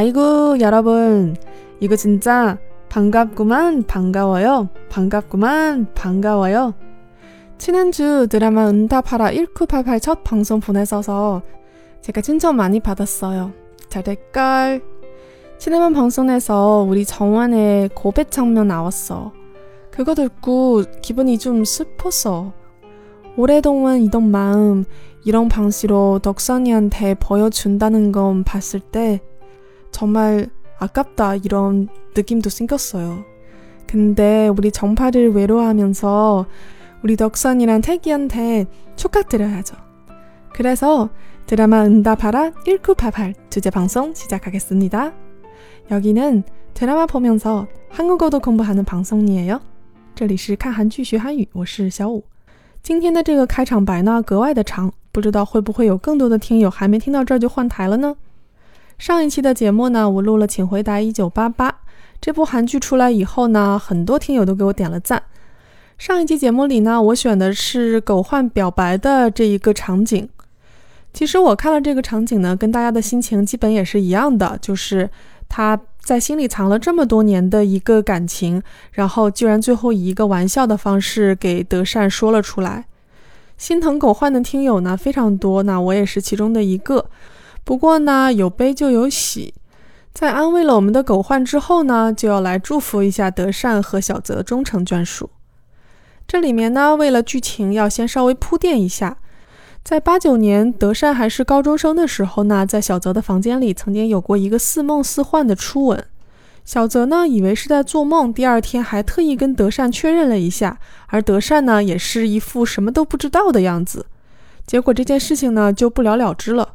아이고 여러분. 이거 진짜 반갑구만 반가워요. 반갑구만 반가워요. 지난주 드라마 응답하라 1988 첫 방송 보내셔서 제가 칭찬 많이 받았어요. 잘 될걸? 지난번 방송에서 우리 정환의 고백 장면 나왔어. 그거 듣고 기분이 좀 슬펐어. 오래동안 이던 마음 이런 방식으로 덕선이한테 보여준다는 건 봤을 때 정말 아깝다 이런 느낌도 생겼어요. 근데 우리 정파를 외로워하면서 우리 덕선이랑 태기한테 축하드려야죠. 그래서 드라마 응답하라 1988 주제 방송 시작하겠습니다. 여기는 드라마 보면서 한국어도 공부하는 방송이에요. 这里是看韩剧学韩语，我是小五。今天的这个开场白呢格外的长，不知道会不会有更多的听友还没听到这就换台了呢？ 上一期的节目呢，我录了《请回答一九八八》这部韩剧出来以后呢，很多听友都给我点了赞。上一期节目里呢，我选的是狗焕表白的这一个场景。其实我看了这个场景呢，跟大家的心情基本也是一样的，就是他在心里藏了这么多年的一个感情，然后居然最后以一个玩笑的方式给德善说了出来。心疼狗焕的听友呢非常多，那我也是其中的一个。不过呢，有悲就有喜，在安慰了我们的狗焕之后呢，就要来祝福一下德善和小泽终成眷属。这里面呢，为了剧情要先稍微铺垫一下，在八九年德善还是高中生的时候呢，在小泽的房间里曾经有过一个似梦似幻的初吻。小泽呢，以为是在做梦，第二天还特意跟德善确认了一下，而德善呢，也是一副什么都不知道的样子。结果这件事情呢，就不了了之了。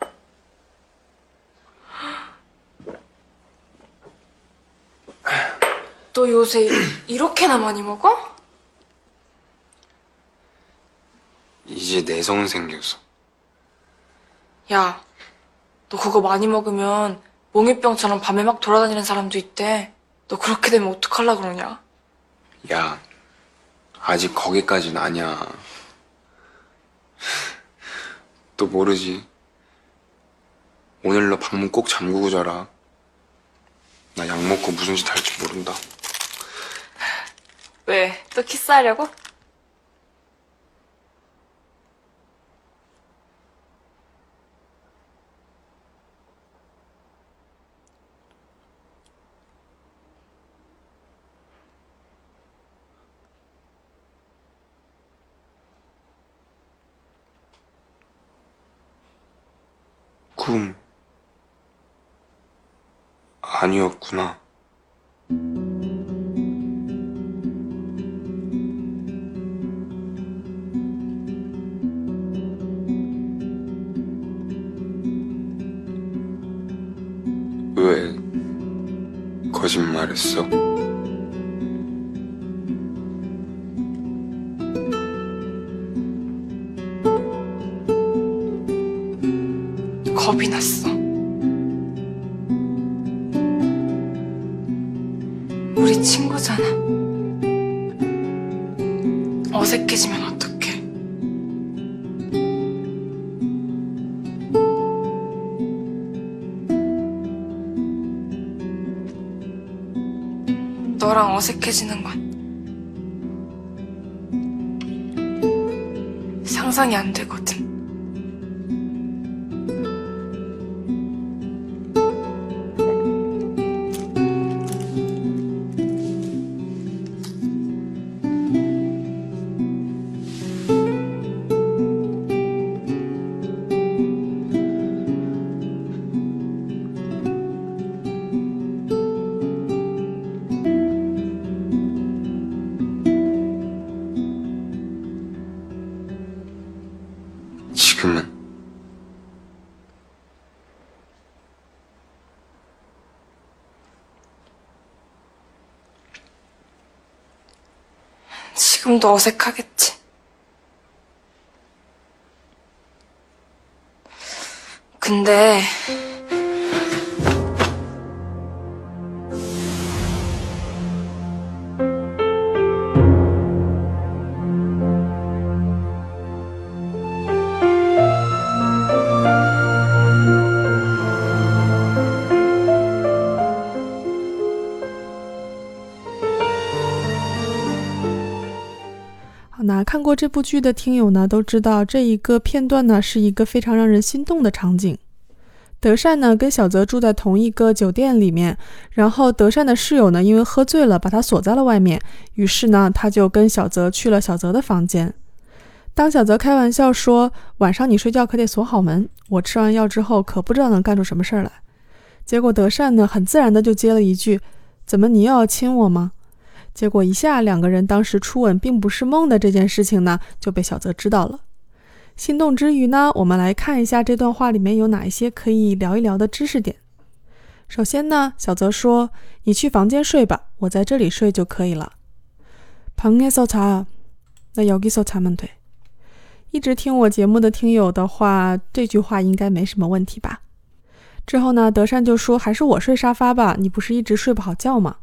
요새 이렇게나 많이 먹어? 이제 내성 생겨서. 야, 너 그거 많이 먹으면 몽유병처럼 밤에 막 돌아다니는 사람도 있대. 너 그렇게 되면 어떡할라 그러냐? 야, 아직 거기까진 아니야. 또 모르지. 오늘로 방문 꼭 잠그고 자라. 나 약 먹고 무슨 짓 할지 모른다. 왜? 또 키스하려고? 꿈 아니었구나. 거짓말했어? 겁이 났어. 우리 친구잖아. 어색해지면 어떡해. 너랑 어색해지는 건 상상이 안 되거든. 지금도 어색하겠지. 근데 看过这部剧的听友呢，都知道这一个片段呢是一个非常让人心动的场景。德善呢跟小泽住在同一个酒店里面，然后德善的室友呢因为喝醉了，把他锁在了外面，于是呢他就跟小泽去了小泽的房间。当小泽开玩笑说晚上你睡觉可得锁好门，我吃完药之后可不知道能干出什么事儿来。结果德善呢很自然的就接了一句：“怎么你又要亲我吗？”结果一下两个人当时初吻并不是梦的这件事情呢就被小泽知道了。心动之余呢，我们来看一下这段话里面有哪一些可以聊一聊的知识点。首先呢，小泽说：“你去房间睡吧，我在这里睡就可以了。”방에서 자， 那여기서자면 돼。 一直听我节目的听友的话，这句话应该没什么问题吧？之后呢，德善就说：“还是我睡沙发吧，你不是一直睡不好觉吗？”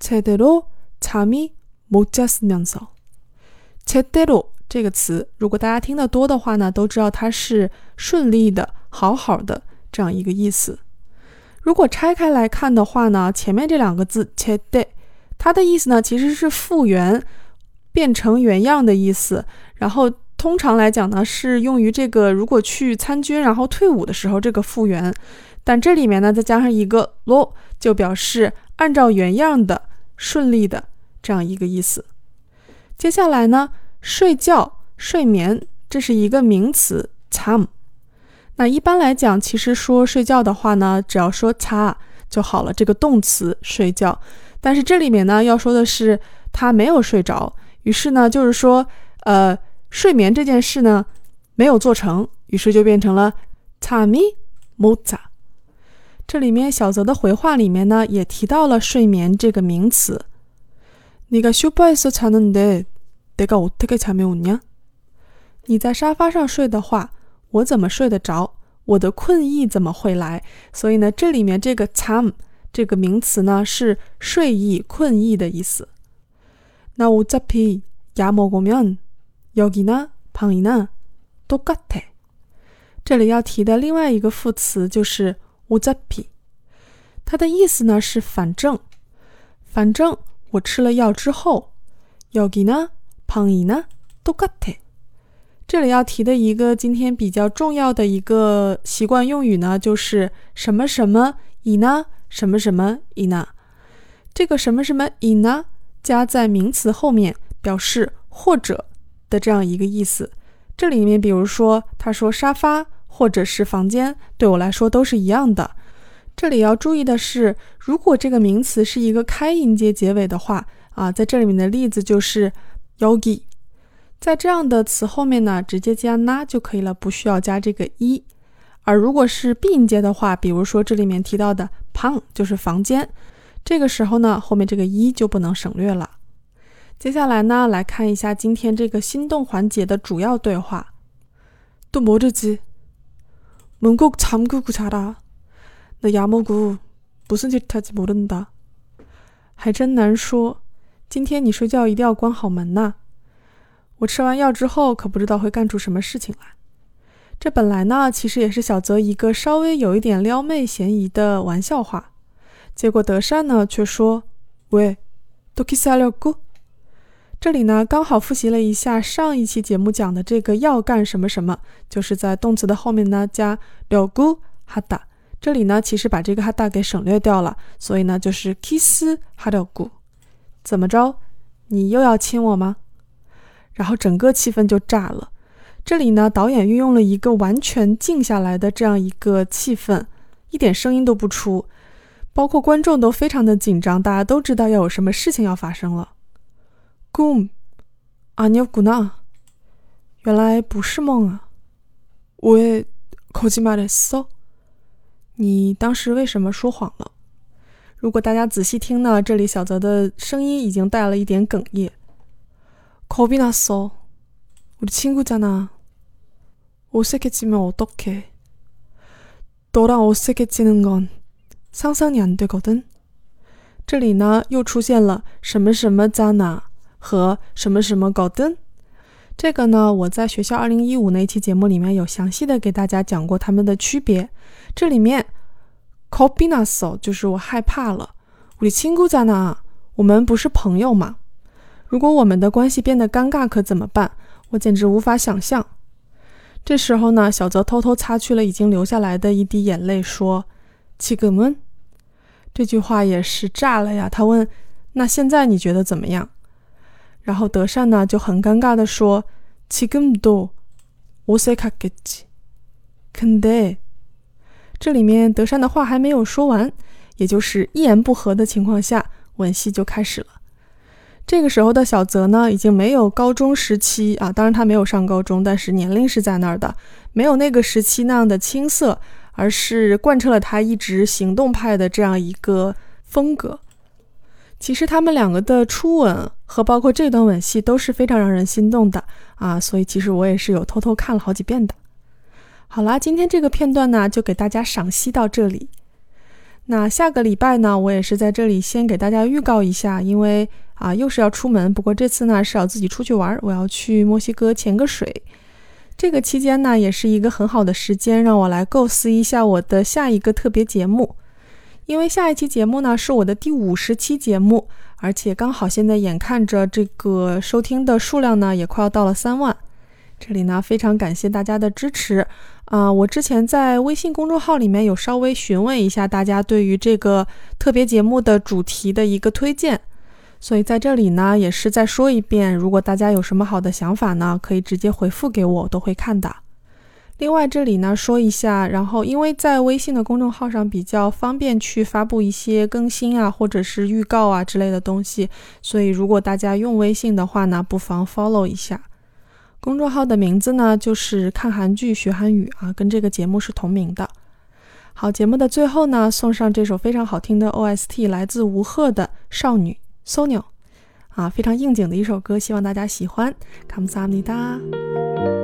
제대로 잠이못잤으면서제대로这个词，如果大家听得多的话呢，都知道它是顺利的、好好的这样一个意思。如果拆开来看的话呢，前面这两个字切대它的意思呢其实是复原、变成原样的意思。然后通常来讲呢，是用于这个如果去参军然后退伍的时候这个复原。但这里面呢再加上一个로，就表示按照原样的、 顺利的这样一个意思。接下来呢？睡觉、睡眠，这是一个名词，time。那一般来讲，其实说睡觉的话呢，只要说擦就好了，这个动词睡觉。但是这里面呢，要说的是他没有睡着，于是呢，就是说，呃，睡眠这件事呢没有做成，于是就变成了 t a m i m o t a。这里面小泽的回话里面呢，也提到了睡眠这个名词。네가슈퍼에서자는 데。 내가어떻게잠에오냐你在沙发上睡的话，我怎么睡得着？我的困意怎么会来？所以呢，这里面这个잠这个名词呢，是睡意、困意的意思。那어차피약먹으면여기나방이나똑같아这里要提的另外一个副词就是 어차피它的意思呢是反正，反正我吃了药之后，여기나胖姨呢？都같아这里要提的一个今天比较重要的一个习惯用语呢，就是什么什么이呢？什么什么이呢？这个什么什么이呢？加在名词后面，表示或者的这样一个意思。这里面，比如说他说沙发 或者是房间，对我来说都是一样的。这里要注意的是，如果这个名词是一个开音节结尾的话啊，在这里面的例子就是。yogi，在这样的词后面呢，直接加 na 就可以了，不需要加这个一。而如果是闭音节的话，比如说这里面提到的 pang 就是房间，这个时候呢，后面这个一就不能省略了。接下来呢，来看一下今天这个心动环节的主要对话。또모르지 문꼭잠그고자라나야먹고무슨짓할지모른다还真难说。今天你睡觉一定要关好门呐！我吃完药之后可不知道会干出什么事情来。这本来呢，其实也是小泽一个稍微有一点撩妹嫌疑的玩笑话。结果德善呢却说：“喂，도키사려 고。 ” 这里呢刚好复习了一下上一期节目讲的这个要干什么什么，就是在动词的后面呢加려 고， 哈达。这里呢其实把这个哈达给省略掉了，所以呢就是 kiss 하려 고。 怎么着？你又要亲我吗？然后整个气氛就炸了。这里呢，导演运用了一个完全静下来的这样一个气氛，一点声音都不出，包括观众都非常的紧张，大家都知道要有什么事情要发生了。 꿈아니었구 나， 原来不是梦啊。왜거짓말했 어？ 你当时为什么说谎了？如果大家仔细听呢，这里小泽的声音已经带了一点哽咽。 겁이 났어. 우리 친구잖아. 어색해지면 어떡해. 너랑 어색해지는 건 상상이 안 되거든. 这里呢又出现了什么什么加拿 和什么什么搞登。这个呢，我在学校二零一五那期节目里面有详细的给大家讲过它们的区别。这里面 k o b i n a s o 就是我害怕了。우리친구잖 아， 我们不是朋友嘛？如果我们的关系变得尴尬，可怎么办？我简直无法想象。这时候呢，小泽偷偷擦去了已经流下来的一滴眼泪，说：“七哥们。”这句话也是炸了呀！他问：“那现在你觉得怎么样？” 然后德善呢就很尴尬的说：“지금도어색하겠지근데这里面德善的话还没有说完，也就是一言不合的情况下，吻戏就开始了。这个时候的小泽呢，已经没有高中时期啊，当然他没有上高中，但是年龄是在那儿的，没有那个时期那样的青涩。而是贯彻了他一直行动派的这样一个风格。 其实他们两个的初吻和包括这段吻戏都是非常让人心动的啊，所以其实我也是有偷偷看了好几遍的。好啦，今天这个片段呢就给大家赏析到这里。那下个礼拜呢，我也是在这里先给大家预告一下，因为啊又是要出门，不过这次呢是要自己出去玩，我要去墨西哥潜个水。这个期间呢，也是一个很好的时间，让我来构思一下我的下一个特别节目。因为下一期节目呢是我的第五十期节目，而且刚好现在眼看着这个收听的数量呢也快要到了三万。这里呢非常感谢大家的支持啊！我之前在微信公众号里面有稍微询问一下大家对于这个特别节目的主题的一个推荐。所以在这里呢，也是再说一遍，如果大家有什么好的想法呢，可以直接回复给我，我都会看的。另外这里呢说一下，然后因为在微信的公众号上比较方便去发布一些更新啊，或者是预告啊之类的东西，所以如果大家用微信的话呢，不妨 follow 一下。公众号的名字呢就是看韩剧学韩语啊，跟这个节目是同名的。好，节目的最后呢，送上这首非常好听的 OST，来自吴赫的《少女》。Sonio，啊，非常应景的一首歌，希望大家喜欢。감사합니 다。